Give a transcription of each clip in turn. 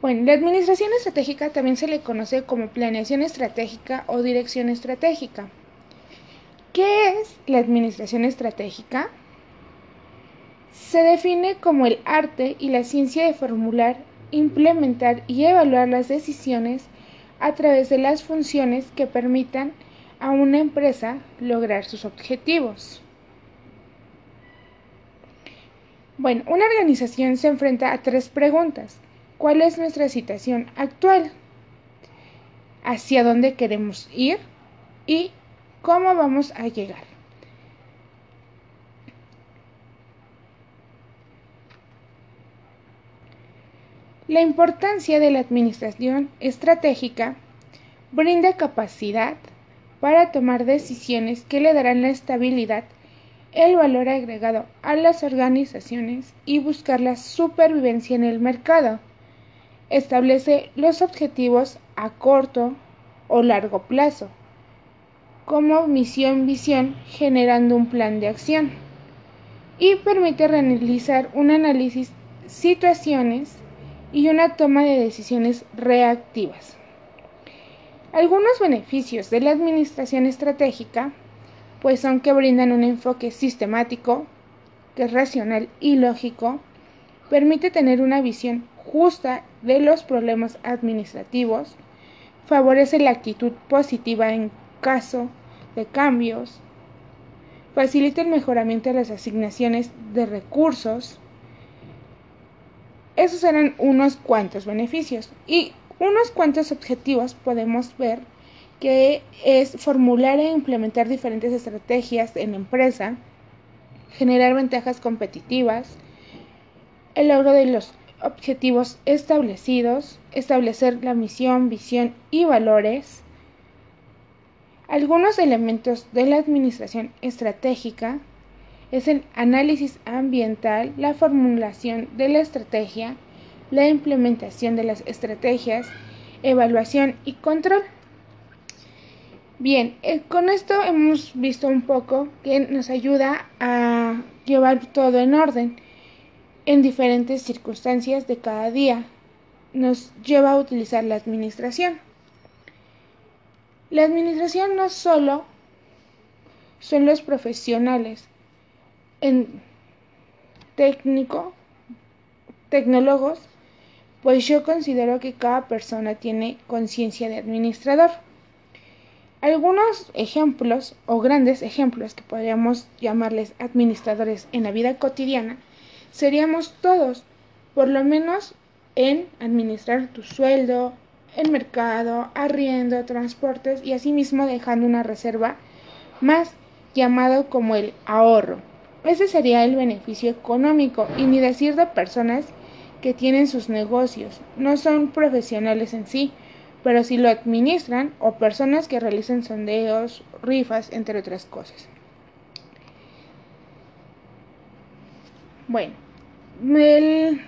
Bueno, la administración estratégica también se le conoce como planeación estratégica o dirección estratégica. ¿Qué es la administración estratégica? Se define como el arte y la ciencia de formular, implementar y evaluar las decisiones a través de las funciones que permitan a una empresa lograr sus objetivos. Bueno, una organización se enfrenta a tres preguntas cuál es nuestra situación actual, hacia dónde queremos ir y cómo vamos a llegar. La importancia de la administración estratégica brinda capacidad para tomar decisiones que le darán la estabilidad, el valor agregado a las organizaciones y buscar la supervivencia en el mercado. Establece los objetivos a corto o largo plazo, como misión-visión generando un plan de acción y permite realizar un análisis situaciones y una toma de decisiones reactivas. Algunos beneficios de la administración estratégica pues son que brindan un enfoque sistemático, que es racional y lógico, permite tener una visión justa de los problemas administrativos, favorece la actitud positiva en caso de cambios, facilita el mejoramiento de las asignaciones de recursos. Esos eran unos cuantos beneficios y unos cuantos objetivos podemos ver que es formular e implementar diferentes estrategias en la empresa, generar ventajas competitivas, el logro de los objetivos establecidos, establecer la misión, visión y valores. Algunos elementos de la administración estratégica es el análisis ambiental, la formulación de la estrategia, la implementación de las estrategias, evaluación y control. Bien, eh, con esto hemos visto un poco que nos ayuda a llevar todo en orden en diferentes circunstancias de cada día. Nos lleva a utilizar la administración. La administración no solo son los profesionales en técnico, tecnólogos, pues yo considero que cada persona tiene conciencia de administrador. Algunos ejemplos o grandes ejemplos que podríamos llamarles administradores en la vida cotidiana seríamos todos, por lo menos en administrar tu sueldo, el mercado, arriendo, transportes y asimismo dejando una reserva más llamado como el ahorro. Ese sería el beneficio económico y ni decir de personas que tienen sus negocios, no son profesionales en sí, pero sí lo administran o personas que realizan sondeos, rifas, entre otras cosas. Bueno, el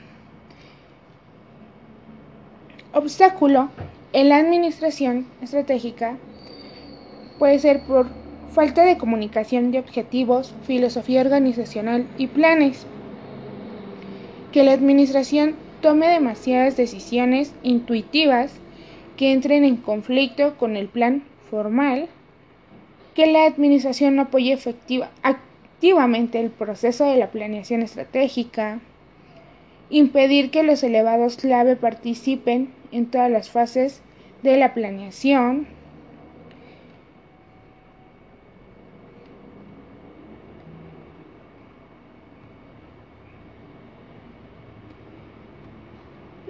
obstáculo en la administración estratégica puede ser por falta de comunicación de objetivos, filosofía organizacional y planes. Que la administración tome demasiadas decisiones intuitivas que entren en conflicto con el plan formal. Que la administración no apoye efectiva, el proceso de la planeación estratégica, impedir que los elevados clave participen en todas las fases de la planeación,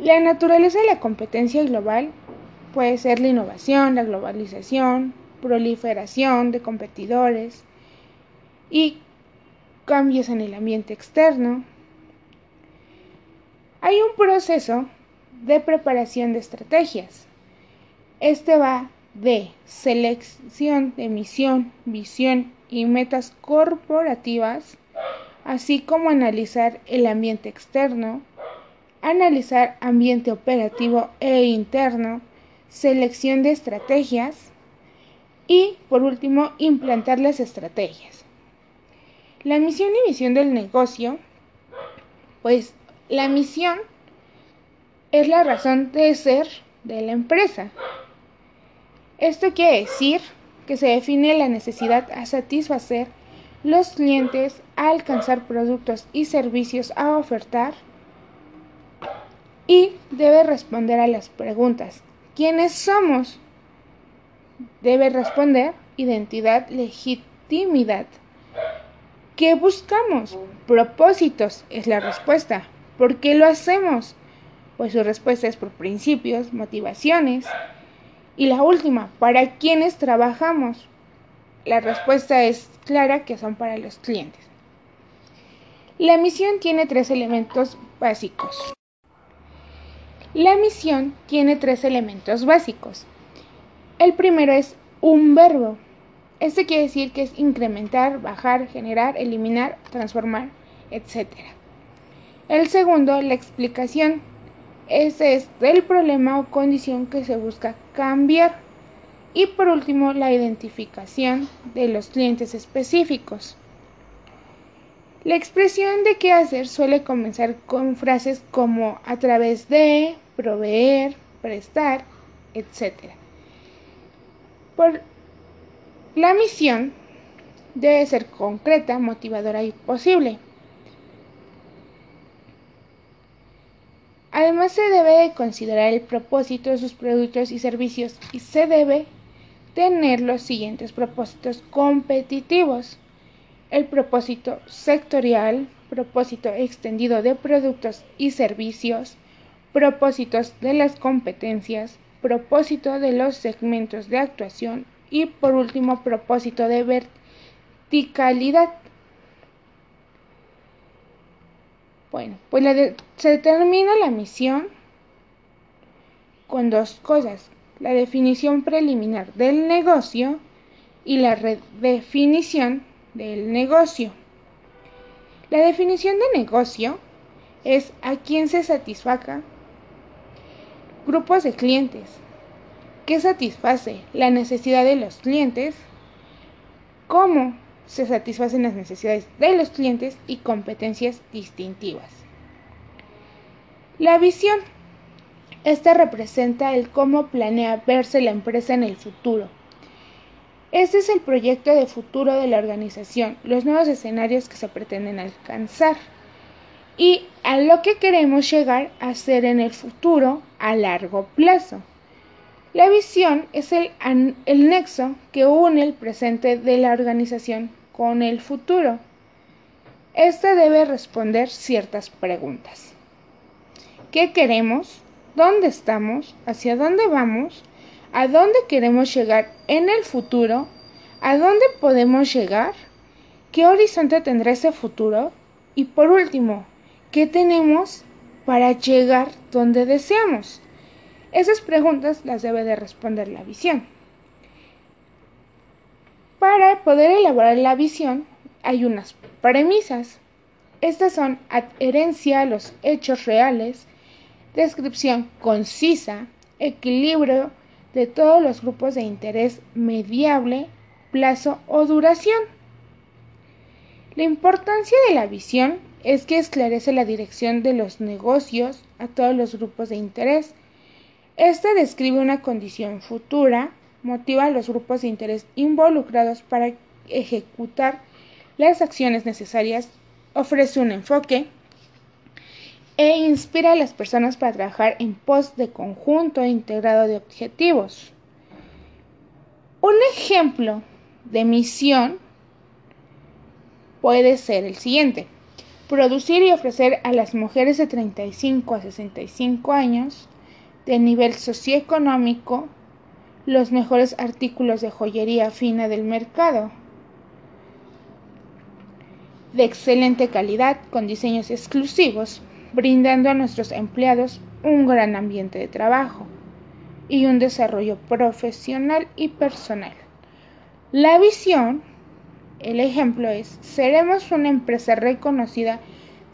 La naturaleza de la competencia global puede ser la innovación, la globalización, proliferación de competidores y cambios en el ambiente externo. Hay un proceso de preparación de estrategias. Este va de selección de misión, visión y metas corporativas, así como analizar el ambiente externo, analizar ambiente operativo e interno, selección de estrategias y, por último, implantar las estrategias. La misión y visión del negocio, pues la misión es la razón de ser de la empresa. Esto quiere decir que se define la necesidad a satisfacer los clientes a alcanzar productos y servicios a ofertar y debe responder a las preguntas. ¿Quiénes somos? Debe responder identidad, legitimidad. ¿Qué buscamos? Propósitos es la respuesta. ¿Por qué lo hacemos? Pues su respuesta es por principios, motivaciones. Y la última, ¿para quiénes trabajamos? La respuesta es clara que son para los clientes. La misión tiene tres elementos básicos. La misión tiene tres elementos básicos. El primero es un verbo. Este quiere decir que es incrementar, bajar, generar, eliminar, transformar, etc. El segundo, la explicación. Ese es el problema o condición que se busca cambiar. Y por último, la identificación de los clientes específicos. La expresión de qué hacer suele comenzar con frases como a través de, proveer, prestar, etc. Por la misión debe ser concreta, motivadora y posible. Además se debe considerar el propósito de sus productos y servicios y se debe tener los siguientes propósitos competitivos. El propósito sectorial, propósito extendido de productos y servicios, propósitos de las competencias, propósito de los segmentos de actuación y por último propósito de verticalidad. Bueno, pues se determina la misión con dos cosas, la definición preliminar del negocio y la redefinición del negocio. La definición de negocio es a quién se satisfaga grupos de clientes. ¿Qué satisface la necesidad de los clientes? ¿Cómo se satisfacen las necesidades de los clientes y competencias distintivas? La visión. Esta representa el cómo planea verse la empresa en el futuro. Este es el proyecto de futuro de la organización, los nuevos escenarios que se pretenden alcanzar y a lo que queremos llegar a ser en el futuro a largo plazo. La visión es el, el, nexo que une el presente de la organización con el futuro. Esta debe responder ciertas preguntas. ¿Qué queremos? ¿Dónde estamos? ¿Hacia dónde vamos? ¿A dónde queremos llegar en el futuro? ¿A dónde podemos llegar? ¿Qué horizonte tendrá ese futuro? Y por último, ¿Qué tenemos para llegar donde deseamos? Esas preguntas las debe de responder la visión. Para poder elaborar la visión hay unas premisas. Estas son adherencia a los hechos reales, descripción concisa, equilibrio de todos los grupos de interés mediable, plazo o duración. La importancia de la visión es que esclarece la dirección de los negocios a todos los grupos de interés. Esta describe una condición futura, motiva a los grupos de interés involucrados para ejecutar las acciones necesarias, ofrece un enfoque e inspira a las personas para trabajar en pos de conjunto integrado de objetivos. Un ejemplo de misión puede ser el siguiente producir y ofrecer a las mujeres de 35 a 65 años de nivel socioeconómico los mejores artículos de joyería fina del mercado, de excelente calidad con diseños exclusivos, brindando a nuestros empleados un gran ambiente de trabajo y un desarrollo profesional y personal. La visión el ejemplo es, seremos una empresa reconocida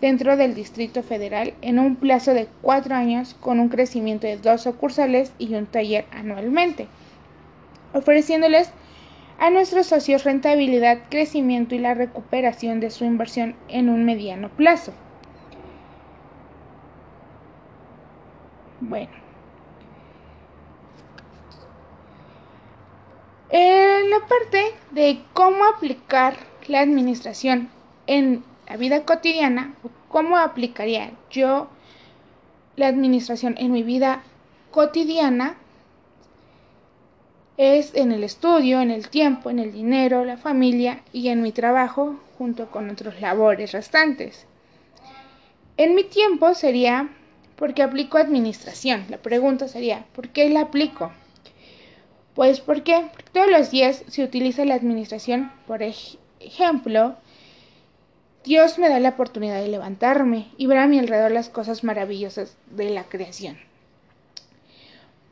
dentro del Distrito Federal en un plazo de cuatro años con un crecimiento de dos sucursales y un taller anualmente, ofreciéndoles a nuestros socios rentabilidad, crecimiento y la recuperación de su inversión en un mediano plazo. Bueno. En la parte de cómo aplicar la administración en la vida cotidiana, cómo aplicaría yo la administración en mi vida cotidiana, es en el estudio, en el tiempo, en el dinero, la familia y en mi trabajo junto con otros labores restantes. En mi tiempo sería porque aplico administración. La pregunta sería, ¿por qué la aplico? Pues porque todos los días se utiliza la administración. Por ejemplo, Dios me da la oportunidad de levantarme y ver a mi alrededor las cosas maravillosas de la creación.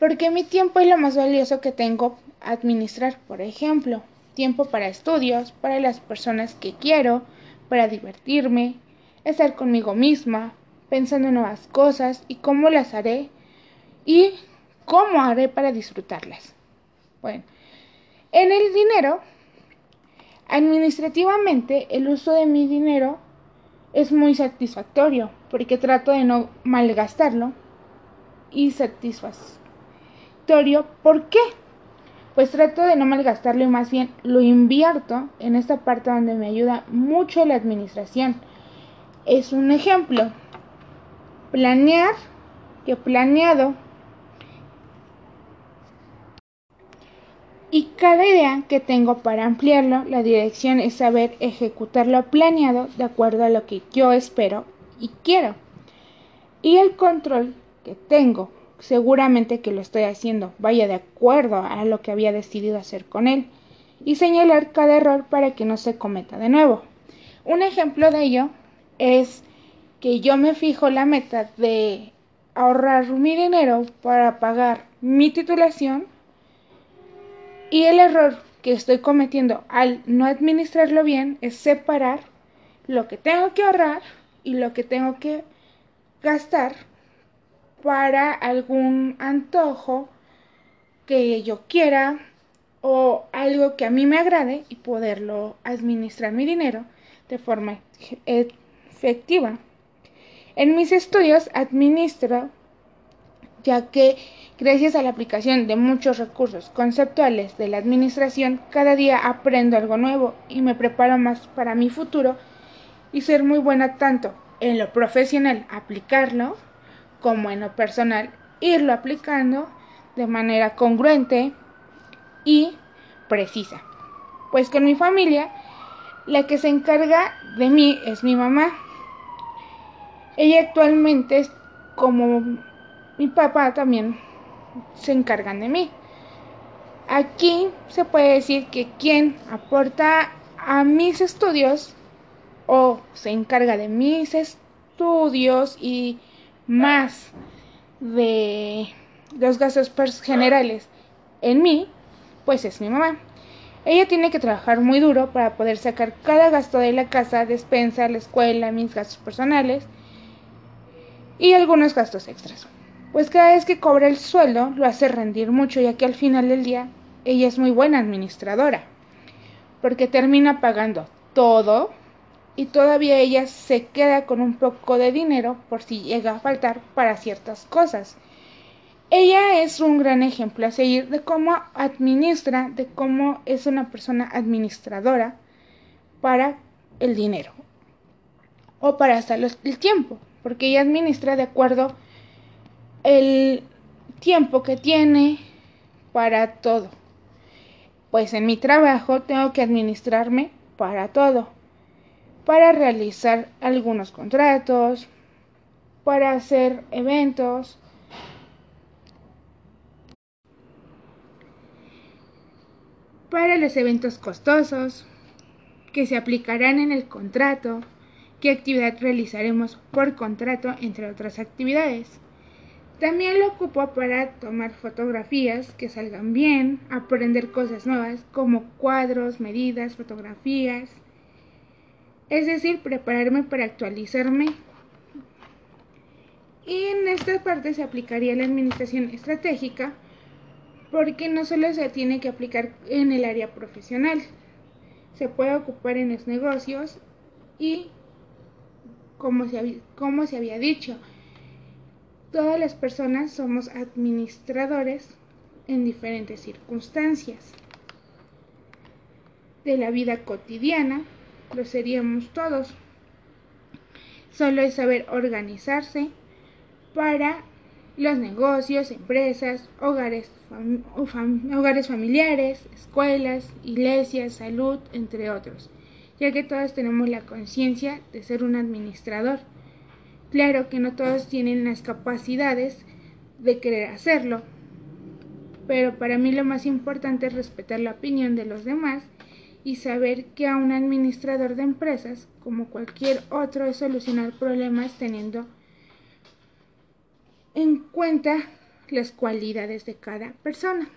Porque mi tiempo es lo más valioso que tengo a administrar, por ejemplo, tiempo para estudios, para las personas que quiero, para divertirme, estar conmigo misma, pensando en nuevas cosas y cómo las haré y cómo haré para disfrutarlas. Bueno, en el dinero, administrativamente el uso de mi dinero es muy satisfactorio porque trato de no malgastarlo y satisfactorio ¿Por qué? Pues trato de no malgastarlo y más bien lo invierto en esta parte donde me ayuda mucho la administración. Es un ejemplo. Planear que planeado. Y cada idea que tengo para ampliarlo, la dirección es saber ejecutar lo planeado de acuerdo a lo que yo espero y quiero. Y el control que tengo seguramente que lo estoy haciendo vaya de acuerdo a lo que había decidido hacer con él, y señalar cada error para que no se cometa de nuevo. Un ejemplo de ello es que yo me fijo la meta de ahorrar mi dinero para pagar mi titulación y el error que estoy cometiendo al no administrarlo bien es separar lo que tengo que ahorrar y lo que tengo que gastar para algún antojo que yo quiera o algo que a mí me agrade y poderlo administrar mi dinero de forma efectiva. En mis estudios administro, ya que gracias a la aplicación de muchos recursos conceptuales de la administración, cada día aprendo algo nuevo y me preparo más para mi futuro y ser muy buena tanto en lo profesional, aplicarlo, como en lo personal, irlo aplicando de manera congruente y precisa. Pues con mi familia, la que se encarga de mí es mi mamá. Ella actualmente es como mi papá también se encargan de mí. Aquí se puede decir que quien aporta a mis estudios o se encarga de mis estudios y más de los gastos generales en mí, pues es mi mamá. Ella tiene que trabajar muy duro para poder sacar cada gasto de la casa, despensa, la escuela, mis gastos personales y algunos gastos extras. Pues cada vez que cobra el sueldo lo hace rendir mucho, ya que al final del día ella es muy buena administradora, porque termina pagando todo y todavía ella se queda con un poco de dinero por si llega a faltar para ciertas cosas. Ella es un gran ejemplo a seguir de cómo administra, de cómo es una persona administradora para el dinero o para hasta el tiempo, porque ella administra de acuerdo el tiempo que tiene para todo. Pues en mi trabajo tengo que administrarme para todo para realizar algunos contratos, para hacer eventos, para los eventos costosos que se aplicarán en el contrato, qué actividad realizaremos por contrato, entre otras actividades. También lo ocupo para tomar fotografías que salgan bien, aprender cosas nuevas como cuadros, medidas, fotografías, es decir, prepararme para actualizarme. Y en esta parte se aplicaría la administración estratégica porque no solo se tiene que aplicar en el área profesional, se puede ocupar en los negocios y, como se, como se había dicho, Todas las personas somos administradores en diferentes circunstancias de la vida cotidiana, lo seríamos todos. Solo es saber organizarse para los negocios, empresas, hogares, hogares familiares, escuelas, iglesias, salud, entre otros, ya que todos tenemos la conciencia de ser un administrador. Claro que no todos tienen las capacidades de querer hacerlo, pero para mí lo más importante es respetar la opinión de los demás y saber que a un administrador de empresas, como cualquier otro, es solucionar problemas teniendo en cuenta las cualidades de cada persona.